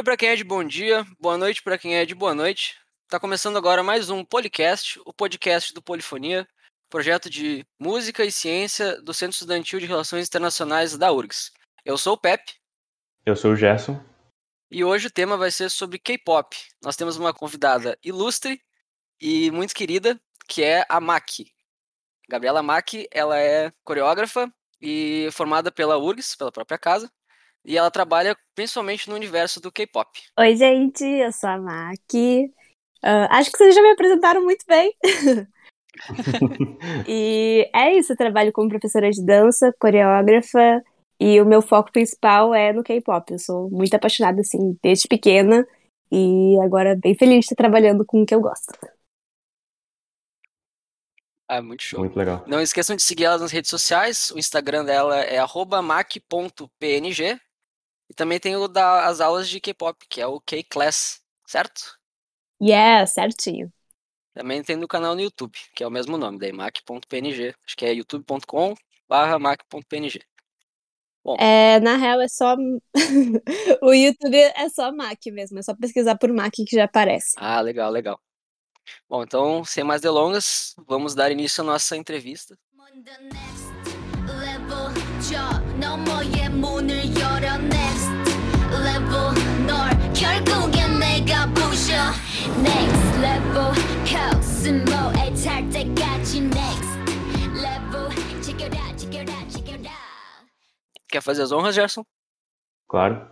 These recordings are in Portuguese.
Dia para quem é de bom dia, boa noite para quem é de boa noite. Tá começando agora mais um Policast, o podcast do Polifonia, projeto de música e ciência do Centro Estudantil de Relações Internacionais da URGS. Eu sou o Pepe. Eu sou o Gerson. E hoje o tema vai ser sobre K-pop. Nós temos uma convidada ilustre e muito querida, que é a Maki. Gabriela Maki, ela é coreógrafa e formada pela URGS, pela própria casa, e ela trabalha principalmente no universo do K-pop. Oi, gente, eu sou a Maki. Uh, acho que vocês já me apresentaram muito bem. e é isso, eu trabalho como professora de dança, coreógrafa, e o meu foco principal é no K-pop. Eu sou muito apaixonada, assim, desde pequena, e agora bem feliz de estar trabalhando com o que eu gosto. Ah, muito show. Muito legal. Não esqueçam de seguir ela nas redes sociais. O Instagram dela é mac.png. E também tem o das aulas de K-pop, que é o K-Class, certo? Yeah, certinho. Também tem no canal no YouTube, que é o mesmo nome, daí mac.png. Acho que é youtube.com barra mac.png. Bom. É, na real, é só. o YouTube é só Mac mesmo, é só pesquisar por Mac que já aparece. Ah, legal, legal. Bom, então, sem mais delongas, vamos dar início à nossa entrevista. Quer fazer as honras, Gerson? Claro.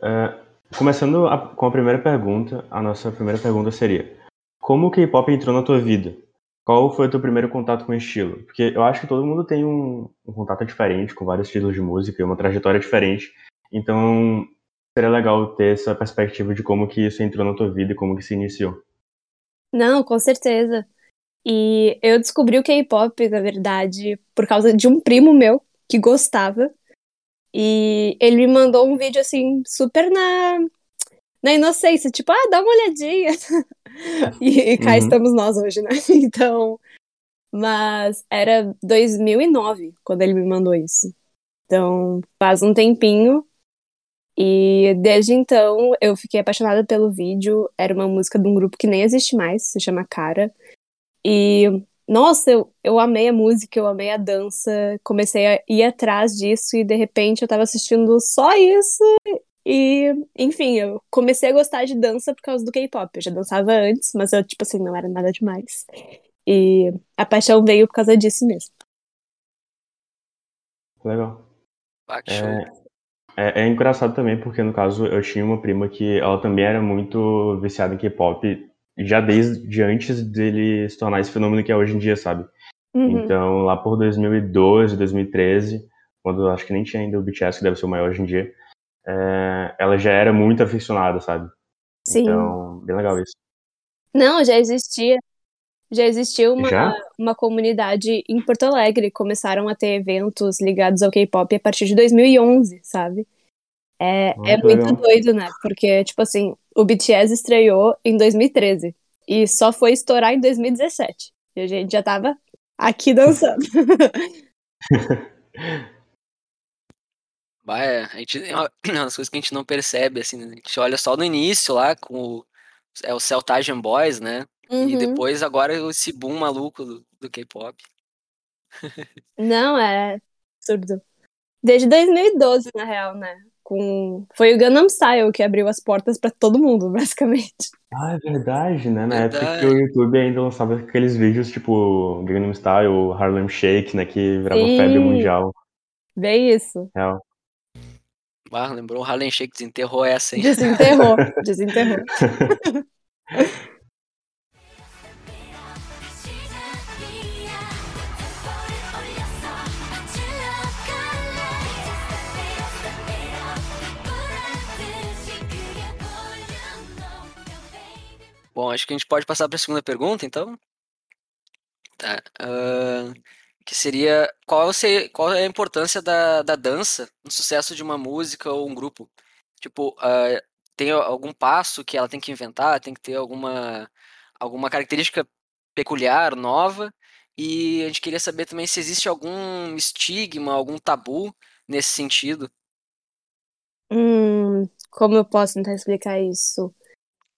Uh, começando a, com a primeira pergunta, a nossa primeira pergunta seria: Como o K-pop entrou na tua vida? Qual foi o teu primeiro contato com o estilo? Porque eu acho que todo mundo tem um, um contato diferente com vários estilos de música e uma trajetória diferente. Então, seria legal ter essa perspectiva de como que isso entrou na tua vida e como que se iniciou. Não, com certeza. E eu descobri o K-pop, na verdade, por causa de um primo meu que gostava. E ele me mandou um vídeo assim, super na, na inocência, tipo, ah, dá uma olhadinha. e, e cá uhum. estamos nós hoje, né? Então. Mas era 2009 quando ele me mandou isso. Então, faz um tempinho. E desde então eu fiquei apaixonada pelo vídeo. Era uma música de um grupo que nem existe mais, se chama Cara. E nossa, eu, eu amei a música, eu amei a dança, comecei a ir atrás disso e de repente eu tava assistindo só isso e, enfim, eu comecei a gostar de dança por causa do K-pop. Eu já dançava antes, mas eu, tipo assim, não era nada demais. E a paixão veio por causa disso mesmo. Legal. É, é, é engraçado também porque, no caso, eu tinha uma prima que ela também era muito viciada em K-pop já desde antes dele se tornar esse fenômeno que é hoje em dia, sabe? Uhum. Então, lá por 2012, 2013, quando acho que nem tinha ainda o BTS, que deve ser o maior hoje em dia, é, ela já era muito aficionada, sabe? Sim. Então, bem legal isso. Não, já existia. Já existiu uma, já? uma comunidade em Porto Alegre. Começaram a ter eventos ligados ao K-pop a partir de 2011, sabe? É, é muito legal. doido, né? Porque, tipo assim, o BTS estreou em 2013 e só foi estourar em 2017. E a gente já tava aqui dançando. Vai, é, a gente é uma das coisas que a gente não percebe, assim, né? a gente olha só no início lá com o, é o Celtagen Boys, né? Uhum. E depois agora esse boom maluco do, do K-pop. Não, é absurdo. Desde 2012, na real, né? com. Foi o Gangnam Style que abriu as portas para todo mundo, basicamente. Ah, é verdade, né? Na verdade. época que o YouTube ainda lançava aqueles vídeos tipo Gangnam Style, Harlem Shake, né? Que virava Sim. febre mundial. Bem isso. Real. Ah, lembrou o Harlem Shake, desenterrou essa, hein? Desenterrou, desenterrou. Bom, acho que a gente pode passar para a segunda pergunta, então. Tá. Uh, que seria qual, seria qual é a importância da, da dança no sucesso de uma música ou um grupo? Tipo, uh, tem algum passo que ela tem que inventar? Tem que ter alguma, alguma característica peculiar, nova? E a gente queria saber também se existe algum estigma, algum tabu nesse sentido. Hum, como eu posso tentar explicar isso?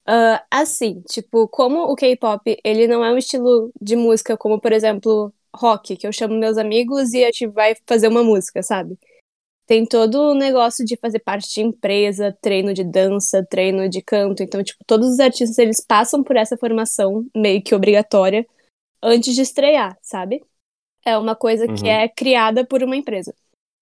Uh, assim, tipo, como o K-pop, ele não é um estilo de música como, por exemplo, rock, que eu chamo meus amigos e a gente vai fazer uma música, sabe? Tem todo o negócio de fazer parte de empresa, treino de dança, treino de canto. Então, tipo, todos os artistas, eles passam por essa formação meio que obrigatória antes de estrear, sabe? É uma coisa uhum. que é criada por uma empresa.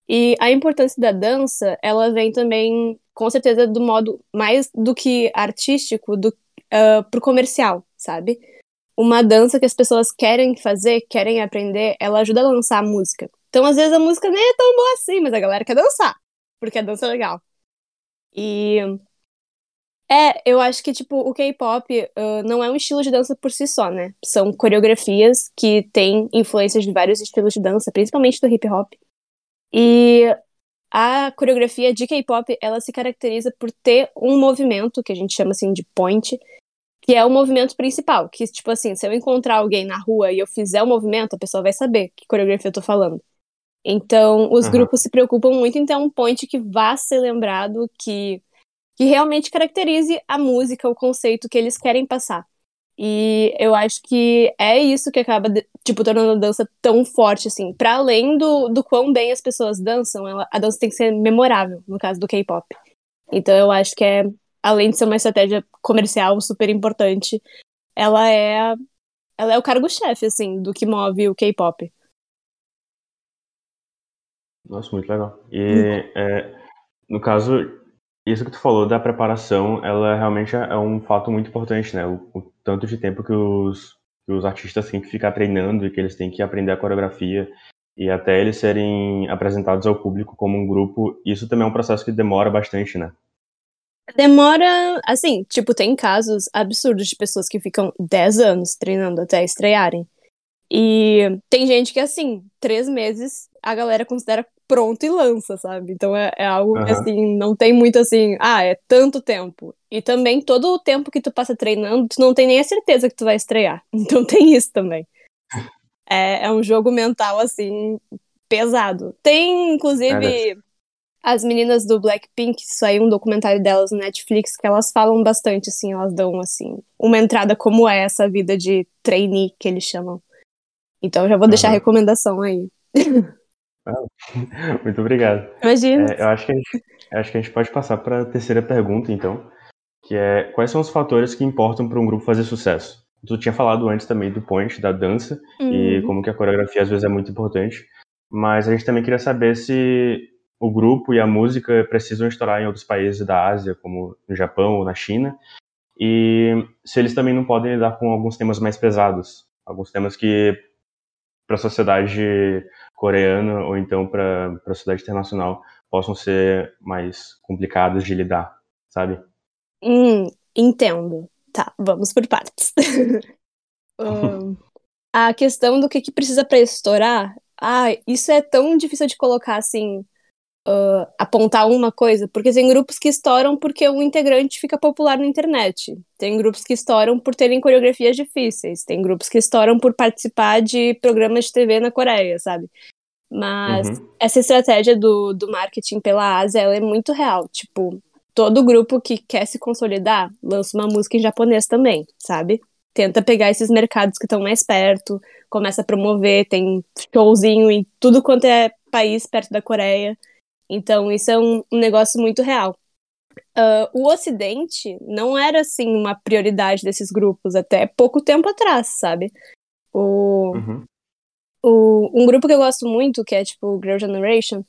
E a importância da dança, ela vem também, com certeza, do modo mais do que artístico, do, uh, pro comercial, sabe? Uma dança que as pessoas querem fazer, querem aprender, ela ajuda a lançar a música. Então, às vezes, a música nem é tão boa assim, mas a galera quer dançar, porque a dança é legal. E. É, eu acho que, tipo, o K-pop uh, não é um estilo de dança por si só, né? São coreografias que têm influências de vários estilos de dança, principalmente do hip hop. E a coreografia de K-pop, ela se caracteriza por ter um movimento, que a gente chama assim de point, que é o movimento principal. Que, tipo assim, se eu encontrar alguém na rua e eu fizer o movimento, a pessoa vai saber que coreografia eu tô falando. Então, os uhum. grupos se preocupam muito em ter um point que vá ser lembrado, que, que realmente caracterize a música, o conceito que eles querem passar. E eu acho que é isso que acaba, tipo, tornando a dança tão forte, assim. Para além do, do quão bem as pessoas dançam, ela, a dança tem que ser memorável, no caso do K-pop. Então eu acho que é, além de ser uma estratégia comercial super importante, ela é, ela é o cargo-chefe, assim, do que move o K-pop. Nossa, muito legal. E, uhum. é, no caso, isso que tu falou da preparação, ela realmente é um fato muito importante, né? O, o tanto de tempo que os, que os artistas têm que ficar treinando e que eles têm que aprender a coreografia e até eles serem apresentados ao público como um grupo, isso também é um processo que demora bastante, né? Demora, assim, tipo, tem casos absurdos de pessoas que ficam 10 anos treinando até estrearem. E tem gente que, assim, três meses a galera considera pronto e lança, sabe? Então é, é algo uhum. que, assim, não tem muito assim, ah, é tanto tempo. E também todo o tempo que tu passa treinando, tu não tem nem a certeza que tu vai estrear. Então tem isso também. É, é um jogo mental, assim, pesado. Tem, inclusive, é as meninas do Blackpink, isso aí, um documentário delas no Netflix, que elas falam bastante, assim, elas dão, assim, uma entrada como é essa vida de trainee, que eles chamam. Então já vou deixar a recomendação aí. Ah, muito obrigado. Imagina. É, eu acho que, a gente, acho que a gente pode passar para a terceira pergunta, então, que é quais são os fatores que importam para um grupo fazer sucesso? Tu tinha falado antes também do point, da dança, uhum. e como que a coreografia às vezes é muito importante, mas a gente também queria saber se o grupo e a música precisam estourar em outros países da Ásia, como no Japão ou na China, e se eles também não podem lidar com alguns temas mais pesados, alguns temas que para a sociedade coreana ou então para a sociedade internacional possam ser mais complicadas de lidar, sabe? Hum, entendo. Tá, vamos por partes. um, a questão do que, que precisa para estourar, ah, isso é tão difícil de colocar assim uh, apontar uma coisa, porque tem grupos que estouram porque um integrante fica popular na internet. Tem grupos que estouram por terem coreografias difíceis. Tem grupos que estouram por participar de programas de TV na Coreia, sabe? Mas uhum. essa estratégia do, do marketing pela Ásia, ela é muito real. Tipo, todo grupo que quer se consolidar lança uma música em japonês também, sabe? Tenta pegar esses mercados que estão mais perto, começa a promover, tem showzinho em tudo quanto é país perto da Coreia. Então, isso é um, um negócio muito real. Uh, o Ocidente não era, assim, uma prioridade desses grupos até pouco tempo atrás, sabe? O, uhum. o, um grupo que eu gosto muito, que é, tipo, Girl Generation,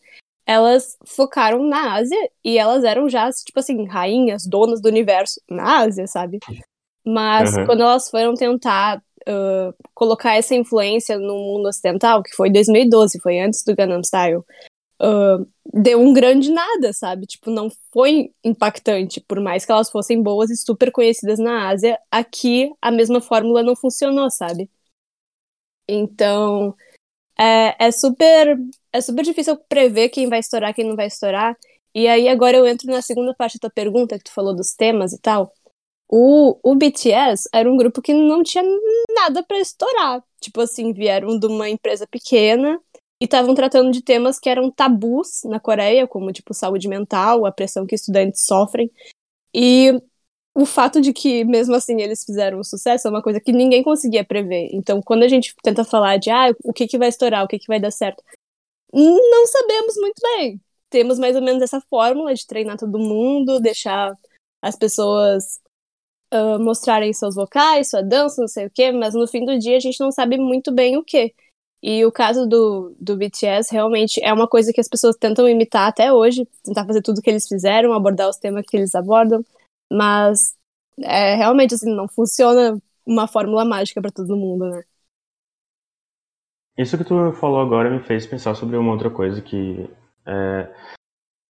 elas focaram na Ásia e elas eram já, tipo assim, rainhas, donas do universo na Ásia, sabe? Mas uhum. quando elas foram tentar uh, colocar essa influência no mundo ocidental, que foi em 2012, foi antes do Gangnam Style, uh, deu um grande nada, sabe? Tipo, não foi impactante, por mais que elas fossem boas e super conhecidas na Ásia, aqui a mesma fórmula não funcionou, sabe? Então, é, é super é super difícil prever quem vai estourar, quem não vai estourar. E aí agora eu entro na segunda parte da tua pergunta, que tu falou dos temas e tal. O, o BTS era um grupo que não tinha nada para estourar. Tipo assim, vieram de uma empresa pequena, e estavam tratando de temas que eram tabus na Coreia, como tipo saúde mental, a pressão que estudantes sofrem. E o fato de que, mesmo assim, eles fizeram sucesso é uma coisa que ninguém conseguia prever. Então, quando a gente tenta falar de ah, o que, que vai estourar, o que, que vai dar certo, não sabemos muito bem. Temos mais ou menos essa fórmula de treinar todo mundo, deixar as pessoas uh, mostrarem seus vocais, sua dança, não sei o quê, mas no fim do dia a gente não sabe muito bem o que. E o caso do, do BTS realmente é uma coisa que as pessoas tentam imitar até hoje, tentar fazer tudo que eles fizeram, abordar os temas que eles abordam, mas é, realmente assim, não funciona uma fórmula mágica para todo mundo, né? Isso que tu falou agora me fez pensar sobre uma outra coisa que é,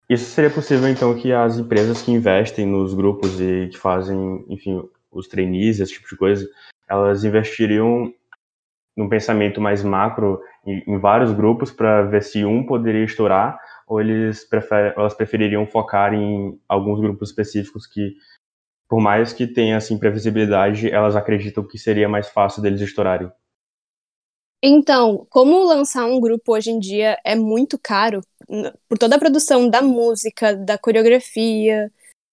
isso seria possível então que as empresas que investem nos grupos e que fazem, enfim, os trainees, esse tipo de coisa, elas investiriam num pensamento mais macro em, em vários grupos para ver se um poderia estourar ou eles elas prefeririam focar em alguns grupos específicos que por mais que tenha assim previsibilidade, elas acreditam que seria mais fácil deles estourarem. Então, como lançar um grupo hoje em dia é muito caro, por toda a produção da música, da coreografia,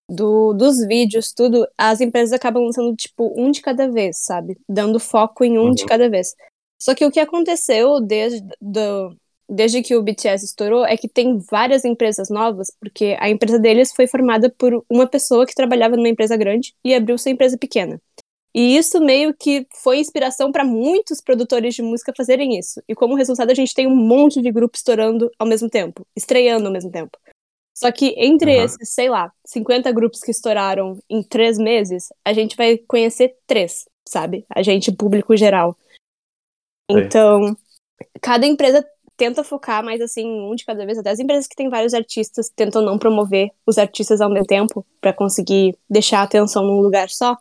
do, dos vídeos, tudo, as empresas acabam lançando tipo um de cada vez, sabe? Dando foco em um uhum. de cada vez. Só que o que aconteceu desde, do, desde que o BTS estourou é que tem várias empresas novas, porque a empresa deles foi formada por uma pessoa que trabalhava numa empresa grande e abriu sua empresa pequena. E isso meio que foi inspiração para muitos produtores de música fazerem isso. E como resultado, a gente tem um monte de grupos estourando ao mesmo tempo, estreando ao mesmo tempo. Só que entre uhum. esses, sei lá, 50 grupos que estouraram em três meses, a gente vai conhecer três, sabe? A gente, público geral. Então, cada empresa tenta focar mais assim um de cada vez. Até as empresas que têm vários artistas tentam não promover os artistas ao mesmo tempo para conseguir deixar a atenção num lugar só.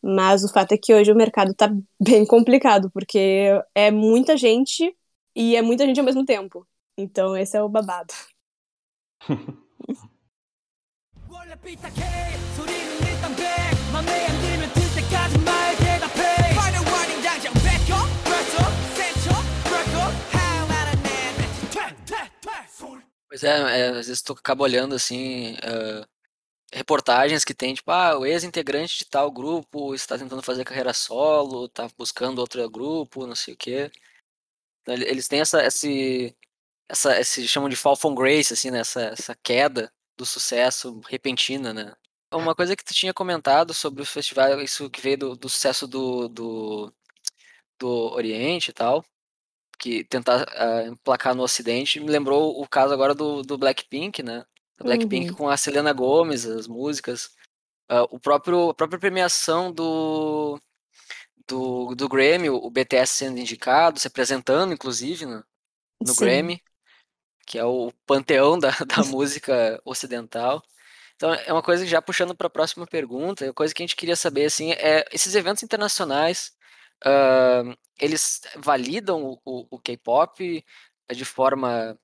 Mas o fato é que hoje o mercado tá bem complicado, porque é muita gente e é muita gente ao mesmo tempo. Então esse é o babado. Pois é, é, às vezes tu acaba olhando assim, uh, reportagens que tem, tipo, ah, o ex-integrante de tal grupo está tentando fazer carreira solo, está buscando outro grupo, não sei o quê. Então, eles têm essa, esse, essa, esse chamam de fall from grace, assim, né? Essa, essa queda do sucesso repentina, né? Uma coisa que tu tinha comentado sobre o festival, isso que veio do, do sucesso do, do, do Oriente e tal, que tentar uh, emplacar no Ocidente, me lembrou o caso agora do, do Blackpink, né? Do Blackpink uhum. com a Selena Gomez, as músicas. Uh, o próprio, a própria premiação do, do, do Grammy, o BTS sendo indicado, se apresentando, inclusive, no, no Grammy, que é o panteão da, da música ocidental. Então, é uma coisa que já puxando para a próxima pergunta, é uma coisa que a gente queria saber, assim, é esses eventos internacionais, uh, eles validam o, o, o K-pop de forma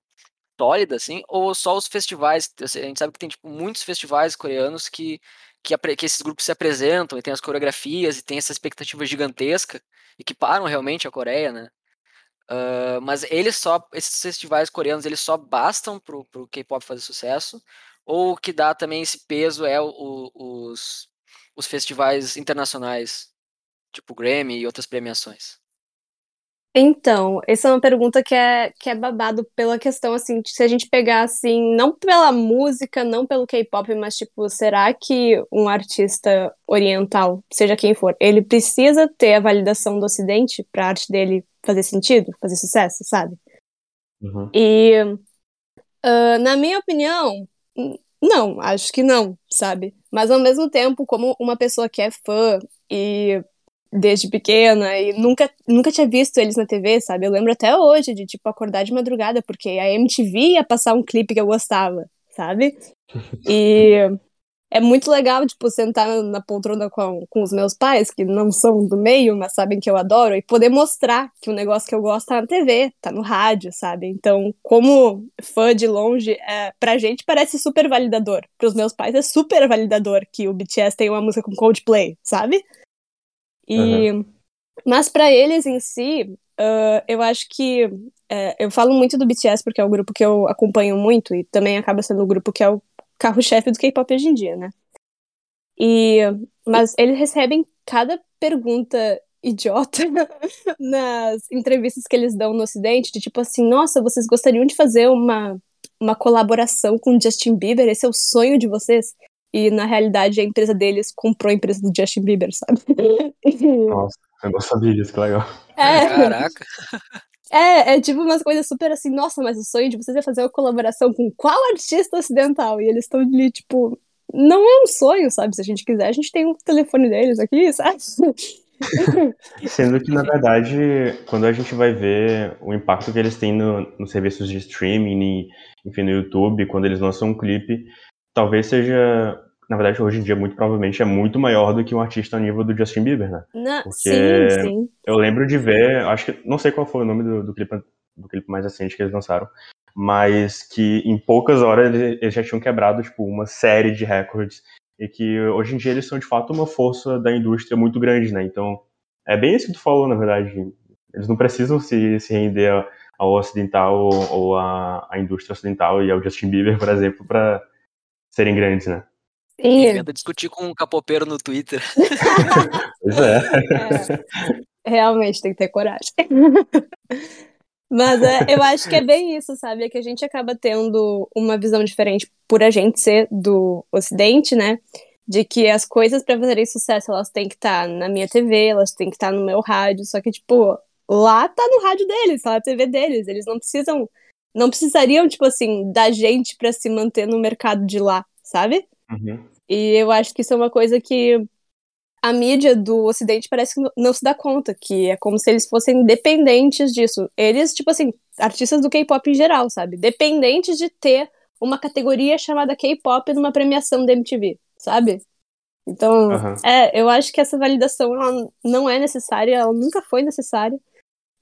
sólida, assim, ou só os festivais? A gente sabe que tem tipo, muitos festivais coreanos que, que, que, esses grupos se apresentam e tem as coreografias e tem essa expectativa gigantesca e que param realmente a Coreia, né? Uh, mas eles só, esses festivais coreanos, eles só bastam pro, pro K-pop fazer sucesso? Ou o que dá também esse peso é o, o, os, os festivais internacionais, tipo Grammy e outras premiações? Então, essa é uma pergunta que é, que é babado pela questão, assim, de se a gente pegar, assim, não pela música, não pelo K-pop, mas, tipo, será que um artista oriental, seja quem for, ele precisa ter a validação do Ocidente pra arte dele fazer sentido, fazer sucesso, sabe? Uhum. E, uh, na minha opinião, não, acho que não, sabe? Mas, ao mesmo tempo, como uma pessoa que é fã e desde pequena e nunca, nunca tinha visto eles na TV, sabe? Eu lembro até hoje de, tipo, acordar de madrugada, porque a MTV ia passar um clipe que eu gostava, sabe? E é muito legal, tipo, sentar na poltrona com, com os meus pais, que não são do meio, mas sabem que eu adoro, e poder mostrar que o negócio que eu gosto tá na TV, tá no rádio, sabe? Então, como fã de longe, é, pra gente parece super validador. Pros meus pais é super validador que o BTS tem uma música com Coldplay, sabe? E, uhum. Mas para eles em si, uh, eu acho que é, eu falo muito do BTS porque é o grupo que eu acompanho muito e também acaba sendo o grupo que é o carro-chefe do K-pop hoje em dia, né? E, mas eles recebem cada pergunta idiota nas entrevistas que eles dão no Ocidente, de tipo assim, nossa, vocês gostariam de fazer uma, uma colaboração com o Justin Bieber? Esse é o sonho de vocês? E na realidade a empresa deles comprou a empresa do Justin Bieber, sabe? Nossa, eu não sabia disso, que legal. É, Caraca. é, é tipo umas coisas super assim, nossa, mas o sonho de vocês é fazer uma colaboração com qual artista ocidental? E eles estão ali, tipo, não é um sonho, sabe? Se a gente quiser, a gente tem um telefone deles aqui, sabe? Sendo que, na verdade, quando a gente vai ver o impacto que eles têm no, nos serviços de streaming, enfim, no YouTube, quando eles lançam um clipe, talvez seja, na verdade, hoje em dia, muito provavelmente, é muito maior do que um artista a nível do Justin Bieber, né? Não, Porque sim, sim. eu lembro de ver, acho que, não sei qual foi o nome do, do, clipe, do clipe mais recente que eles lançaram, mas que em poucas horas eles, eles já tinham quebrado, tipo, uma série de recordes e que hoje em dia eles são de fato uma força da indústria muito grande, né? Então é bem isso que tu falou, na verdade. Eles não precisam se, se render ao ocidental ou, ou à, à indústria ocidental e ao Justin Bieber, por exemplo, para serem grandes, né? Sim. Inventa discutir com um capopeiro no Twitter. Pois é. É, realmente tem que ter coragem. Mas é, eu acho que é bem isso, sabe? É que a gente acaba tendo uma visão diferente por a gente ser do Ocidente, né? De que as coisas para fazerem sucesso elas têm que estar tá na minha TV, elas têm que estar tá no meu rádio. Só que, tipo, lá tá no rádio deles, tá na TV deles. Eles não precisam. Não precisariam, tipo assim, da gente para se manter no mercado de lá, sabe? Uhum. E eu acho que isso é uma coisa que a mídia do Ocidente parece que não se dá conta, que é como se eles fossem dependentes disso. Eles, tipo assim, artistas do K-pop em geral, sabe? Dependentes de ter uma categoria chamada K-pop numa premiação da MTV, sabe? Então, Uhum. é, eu acho que essa validação ela não é necessária, ela nunca foi necessária,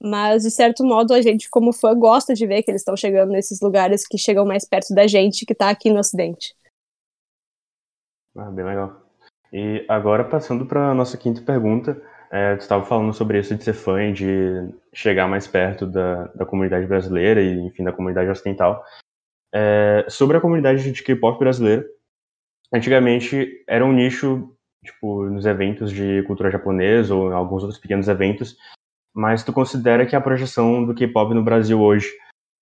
mas de certo modo a gente, como fã, gosta de ver que eles estão chegando nesses lugares que chegam mais perto da gente que tá aqui no Ocidente. Ah, bem legal. E agora, passando para a nossa quinta pergunta, é, tu estava falando sobre isso de ser fã e de chegar mais perto da, da comunidade brasileira e, enfim, da comunidade ocidental. É, sobre a comunidade de K-pop brasileira, antigamente era um nicho, tipo, nos eventos de cultura japonesa ou em alguns outros pequenos eventos, mas tu considera que a projeção do K-pop no Brasil hoje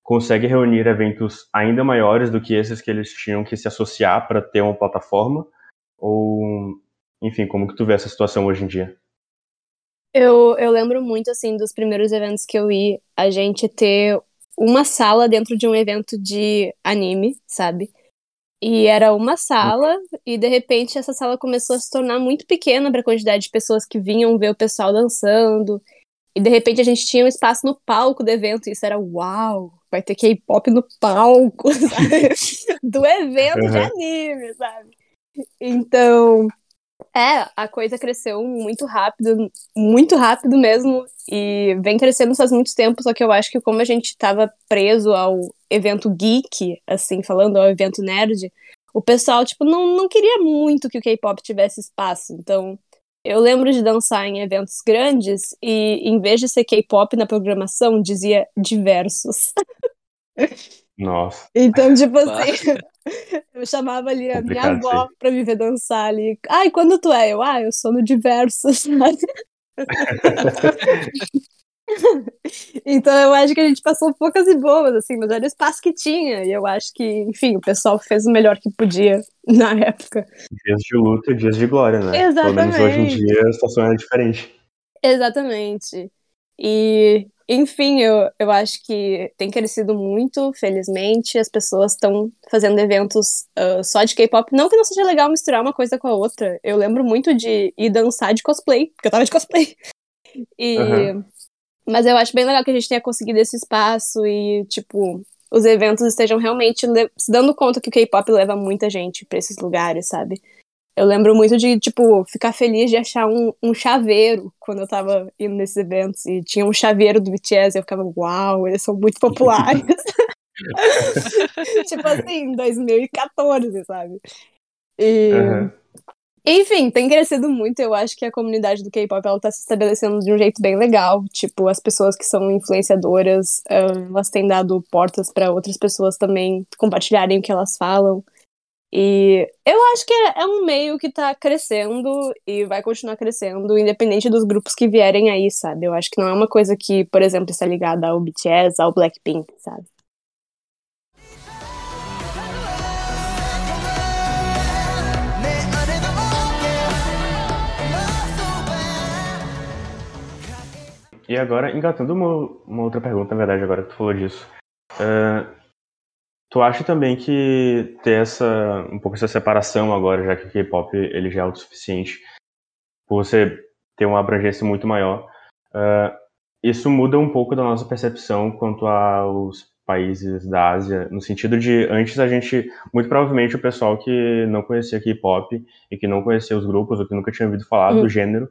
consegue reunir eventos ainda maiores do que esses que eles tinham que se associar para ter uma plataforma? Ou, enfim, como que tu vê essa situação hoje em dia? Eu, eu lembro muito, assim, dos primeiros eventos que eu ia, a gente ter uma sala dentro de um evento de anime, sabe? E era uma sala, e de repente essa sala começou a se tornar muito pequena para a quantidade de pessoas que vinham ver o pessoal dançando. E de repente a gente tinha um espaço no palco do evento, e isso era uau, vai ter K-pop no palco, sabe? Do evento de Uhum. anime, sabe? Então, é, a coisa cresceu muito rápido, muito rápido mesmo, e vem crescendo faz muito tempo, só que eu acho que como a gente estava preso ao evento geek, assim, falando, ao evento nerd, o pessoal, tipo, não, não queria muito que o K-pop tivesse espaço, então eu lembro de dançar em eventos grandes e em vez de ser K-pop na programação, dizia diversos. Nossa, Então, tipo assim, eu chamava ali a minha avó pra me ver dançar ali. Ai, quando tu é? Eu, ah, eu sou no diversos, sabe? Então eu acho que a gente passou poucas e boas, assim, mas era o espaço que tinha. E eu acho que, enfim, o pessoal fez o melhor que podia na época. dias de luta e dias de glória, né? Pelo menos hoje em Exatamente. dia a situação é diferente. Exatamente. E, enfim, eu, eu acho que tem crescido muito, felizmente. As pessoas estão fazendo eventos ah, só de K-pop. Não que não seja legal misturar uma coisa com a outra. Eu lembro muito de ir dançar de cosplay, porque eu tava de cosplay. E, Aham. Mas eu acho bem legal que a gente tenha conseguido esse espaço e, tipo, os eventos estejam realmente se dando conta que o K-pop leva muita gente pra esses lugares, sabe? Eu lembro muito de, tipo, ficar feliz de achar um, um chaveiro quando eu tava indo nesses eventos. E tinha um chaveiro do BTS e eu ficava, uau, eles são muito populares. tipo assim, em 2014, sabe? E, Aham. Enfim, tem crescido muito. Eu acho que a comunidade do K-pop ela tá se estabelecendo de um jeito bem legal. Tipo, as pessoas que são influenciadoras, uh, elas têm dado portas para outras pessoas também compartilharem o que elas falam. E eu acho que é, é um meio que tá crescendo e vai continuar crescendo, independente dos grupos que vierem aí, sabe? Eu acho que não é uma coisa que, por exemplo, está ligada ao BTS, ao Blackpink, sabe? E agora, engatando uma, uma, outra pergunta, na verdade, agora que tu falou disso. Uh, tu acha também que ter essa, um pouco essa separação agora, já que o K-pop ele já é autossuficiente, por você ter uma abrangência muito maior, uh, isso muda um pouco da nossa percepção quanto aos países da Ásia, no sentido de antes a gente, muito provavelmente o pessoal que não conhecia K-pop e que não conhecia os grupos ou que nunca tinha ouvido falar do hum. gênero,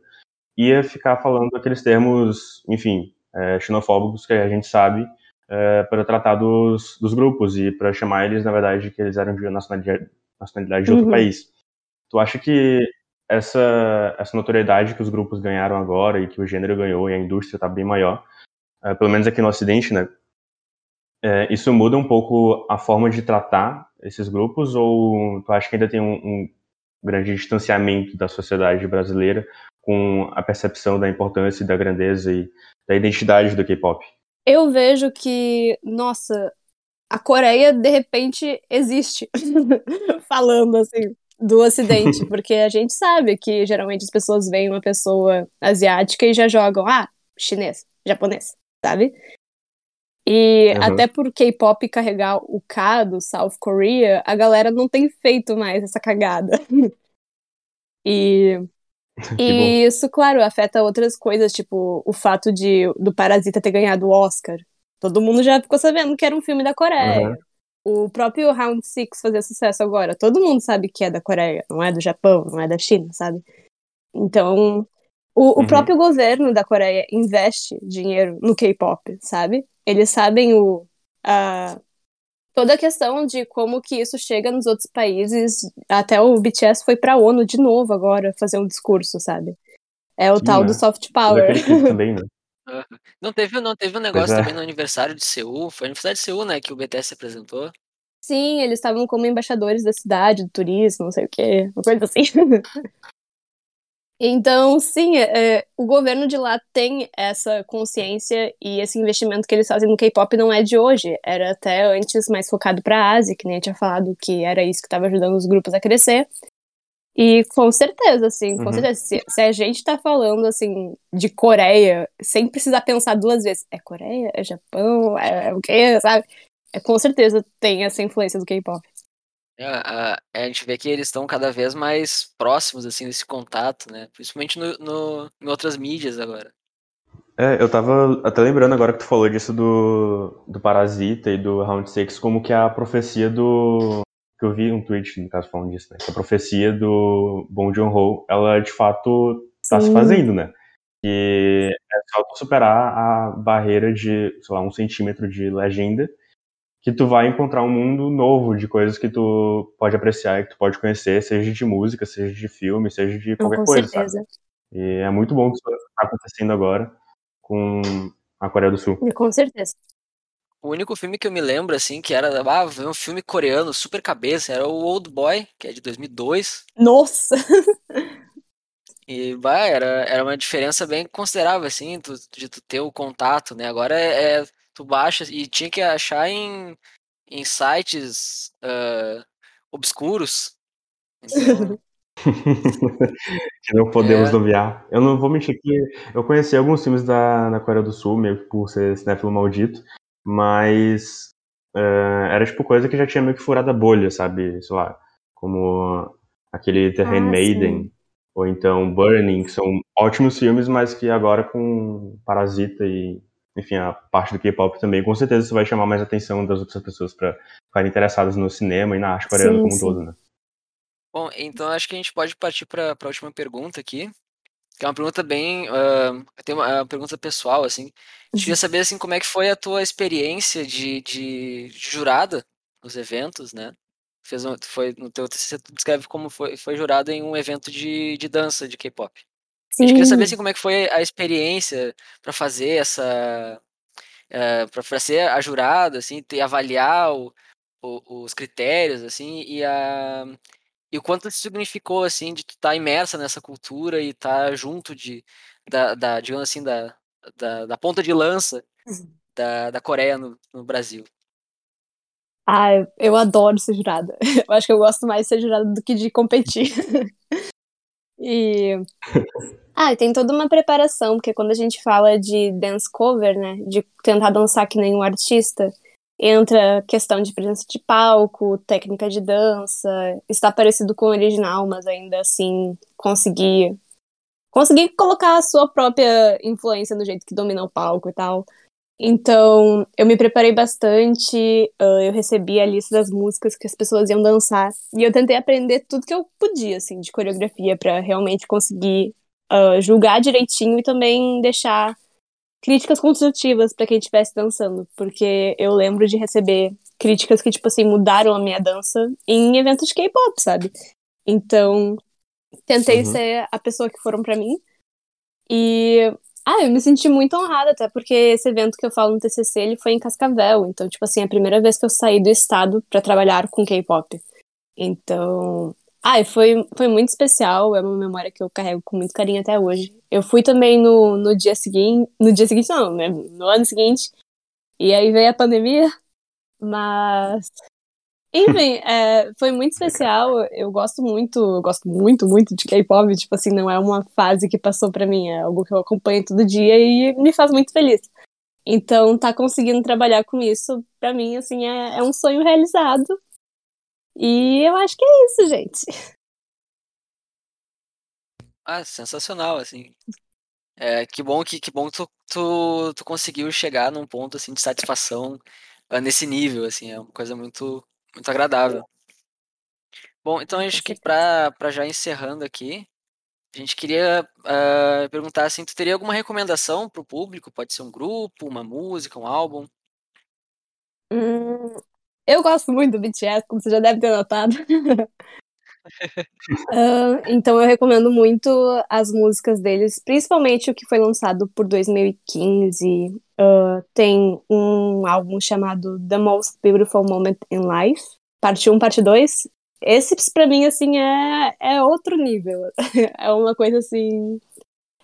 ia ficar falando aqueles termos, enfim, é, xenofóbicos que a gente sabe é, para tratar dos, dos grupos e para chamar eles, na verdade, que eles eram de nacionalidade, nacionalidade de outro uhum. país. Tu acha que essa, essa notoriedade que os grupos ganharam agora e que o gênero ganhou e a indústria está bem maior, é, pelo menos aqui no Ocidente, né? É, isso muda um pouco a forma de tratar esses grupos ou tu acha que ainda tem um, um grande distanciamento da sociedade brasileira com a percepção da importância e da grandeza e da identidade do K-pop? Eu vejo que, nossa, a Coreia de repente existe, falando assim do Ocidente, porque a gente sabe que geralmente as pessoas veem uma pessoa asiática e já jogam, ah, chinês, japonês, sabe? E uhum. até por K-pop carregar o K do South Korea, a galera não tem feito mais essa cagada. e e isso, claro, afeta outras coisas, tipo o fato de do Parasita ter ganhado o Oscar. Todo mundo já ficou sabendo que era um filme da Coreia. Uhum. O próprio Round Six fazer sucesso agora. Todo mundo sabe que é da Coreia, não é do Japão, não é da China, sabe? Então, o, uhum. o próprio governo da Coreia investe dinheiro no K-pop, sabe? Eles sabem o, a, toda a questão de como que isso chega nos outros países. Até o BTS foi pra ONU de novo agora fazer um discurso, sabe? É o Sim, tal né? do soft power. também, né? Não teve, não teve um negócio é. também no aniversário de Seul? Foi no aniversário de Seul, né? Que o BTS se apresentou. Sim, eles estavam como embaixadores da cidade, do turismo, não sei o quê, uma coisa assim. Então, sim, é, é, o governo de lá tem essa consciência e esse investimento que eles fazem no K-pop não é de hoje. Era até antes mais focado para a Ásia, que nem eu tinha falado que era isso que estava ajudando os grupos a crescer. E com certeza, assim, com uhum. certeza. Se, se, a gente tá falando, assim, de Coreia, sem precisar pensar duas vezes, é Coreia? É Japão? É, é o quê, sabe? É, com certeza tem essa influência do K-pop. É, a, a, gente vê que eles estão cada vez mais próximos, assim, desse contato, né? Principalmente no, no, em outras mídias agora. É, eu tava até lembrando agora que tu falou disso do, do Parasita e do Round 6, como que a profecia do... que eu vi um tweet, no caso, falando disso, né? Que a profecia do Bong Joon-ho, ela, de fato, tá Sim. se fazendo, né? Que é só superar a barreira de, sei lá, um centímetro de legenda que tu vai encontrar um mundo novo de coisas que tu pode apreciar e que tu pode conhecer, seja de música, seja de filme, seja de qualquer com coisa, certeza. sabe? E é muito bom que isso está acontecendo agora com a Coreia do Sul. Com certeza. O único filme que eu me lembro, assim, que era ah, um filme coreano super cabeça, era o Old Boy, que é de 2002. Nossa! E, bah, era, era uma diferença bem considerável, assim, tu, de tu ter o contato, né? Agora é, é tu baixa e tinha que achar em, em sites uh, obscuros. Então... que não podemos é. nomear. Eu não vou mentir que eu conheci alguns filmes da, da Coreia do Sul, meio que por ser cinéfilo maldito, mas uh, era tipo coisa que já tinha meio que furado a bolha, sabe? Sei lá, como aquele The ah, Handmaiden, sim. ou então Burning, que são ótimos filmes, mas que agora com Parasita e enfim, a parte do K-pop também, com certeza isso vai chamar mais atenção das outras pessoas para ficarem interessadas no cinema e na arte coreana sim, como um todo, né? Bom, então acho que a gente pode partir para a última pergunta aqui, que é uma pergunta bem, uh, tem uma, uma, pergunta pessoal, assim. Eu queria uhum. saber, assim, como é que foi a tua experiência de, de, de jurada nos eventos, né? fez um, foi no teu tu descreve como foi, foi jurado em um evento de, de dança de K-pop. A gente queria saber assim, como é que foi a experiência para fazer essa. Uh, para ser a jurada, assim, ter, avaliar o, o, os critérios, assim, e, a, e o quanto isso significou, assim, de estar tá imersa nessa cultura e estar tá junto de, da, da, digamos assim, da, da, da ponta de lança uhum. da, da Coreia no, no Brasil. Ah, eu adoro ser jurada. Eu acho que eu gosto mais de ser jurada do que de competir. e. Ah, tem toda uma preparação, porque quando a gente fala de dance cover, né, de tentar dançar que nem um artista, entra questão de presença de palco, técnica de dança, está parecido com o original, mas ainda assim conseguir conseguir colocar a sua própria influência no jeito que domina o palco e tal. Então, eu me preparei bastante, uh, eu recebi a lista das músicas que as pessoas iam dançar, e eu tentei aprender tudo que eu podia, assim, de coreografia, para realmente conseguir uh, julgar direitinho e também deixar críticas construtivas para quem estivesse dançando, porque eu lembro de receber críticas que, tipo assim, mudaram a minha dança em eventos de K-pop, sabe? Então, tentei uhum. ser a pessoa que foram para mim. E ah, eu me senti muito honrada, até porque esse evento que eu falo no TCC, ele foi em Cascavel. Então, tipo assim, é a primeira vez que eu saí do estado para trabalhar com K-pop. Então, ah, foi, foi muito especial, é uma memória que eu carrego com muito carinho até hoje. Eu fui também no, no dia seguinte, no dia seguinte não, né, no ano seguinte, e aí veio a pandemia, mas enfim, é, foi muito especial. Eu gosto muito, gosto muito, muito de K-pop. Tipo assim, não é uma fase que passou pra mim, é algo que eu acompanho todo dia e me faz muito feliz. Então, tá conseguindo trabalhar com isso, pra mim, assim, é, é um sonho realizado. E eu acho que é isso, gente. Ah, sensacional, assim. É, que bom que, que bom que tu, tu, tu conseguiu chegar num ponto assim de satisfação uh, nesse nível, assim, é uma coisa muito muito agradável. Bom, então acho que para já encerrando aqui, a gente queria uh, perguntar assim, tu teria alguma recomendação para o público? Pode ser um grupo, uma música, um álbum? Hum, eu gosto muito do BTS, como você já deve ter notado. uh, então eu recomendo muito as músicas deles, principalmente o que foi lançado por 2015. Uh, tem um álbum chamado The Most Beautiful Moment in Life, parte 1, parte 2. Esse, pra mim, assim, é, é outro nível. é uma coisa assim.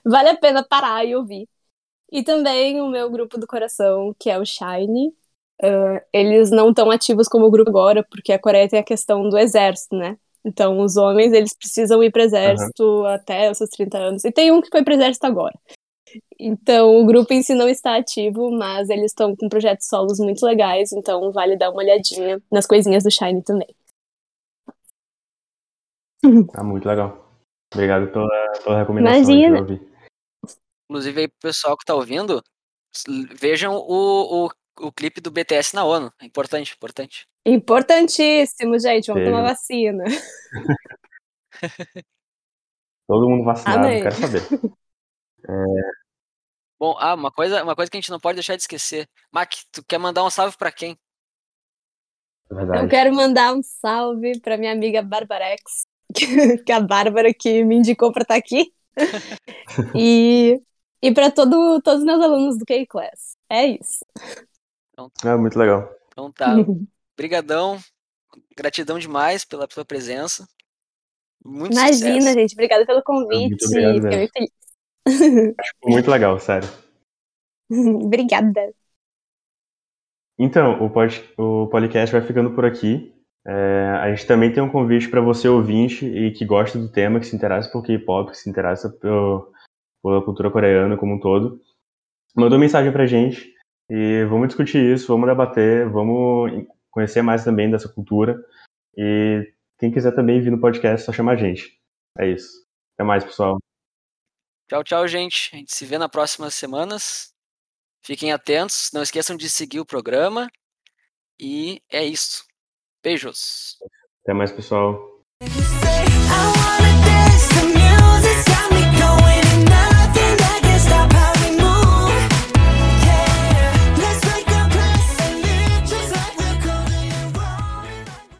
Vale a pena parar e ouvir. E também o meu grupo do coração, que é o Shine. Uh, eles não estão ativos como grupo agora, porque a Coreia tem a questão do exército, né? Então, os homens, eles precisam ir para exército uhum. até os seus 30 anos. E tem um que foi para exército agora. Então, o grupo em si não está ativo, mas eles estão com projetos solos muito legais, então vale dar uma olhadinha nas coisinhas do Shine também. Ah, muito legal. Obrigado pela, pela recomendação. Imagina. Inclusive, aí, pro pessoal que está ouvindo, vejam o, o, o clipe do BTS na ONU. É importante, importante. Importantíssimo, gente. Vamos Sim. tomar vacina. Todo mundo vacinado, Amém. quero saber. É... Bom, ah, uma coisa, uma coisa que a gente não pode deixar de esquecer. Mac, tu quer mandar um salve para quem? Verdade. Eu quero mandar um salve para minha amiga Barbarex, que é a Bárbara que me indicou para estar tá aqui. e e para todo, todos os meus alunos do K-Class. É isso. Então, é muito legal. Então tá. Obrigadão. Gratidão demais pela sua presença. Muito Imagina, sucesso. gente. Obrigada pelo convite. Muito Fiquei muito feliz. Muito legal, sério. Obrigada. Então, o, pod, o podcast vai ficando por aqui. É, a gente também tem um convite para você ouvinte e que gosta do tema, que se interessa por K-pop, que se interessa pelo, pela cultura coreana como um todo. Mandou mensagem pra gente e vamos discutir isso, vamos debater, vamos conhecer mais também dessa cultura. E quem quiser também vir no podcast, é só chamar a gente. É isso. Até mais, pessoal. Tchau, tchau, gente. A gente se vê nas próximas semanas. Fiquem atentos, não esqueçam de seguir o programa. E é isso. Beijos. Até mais, pessoal.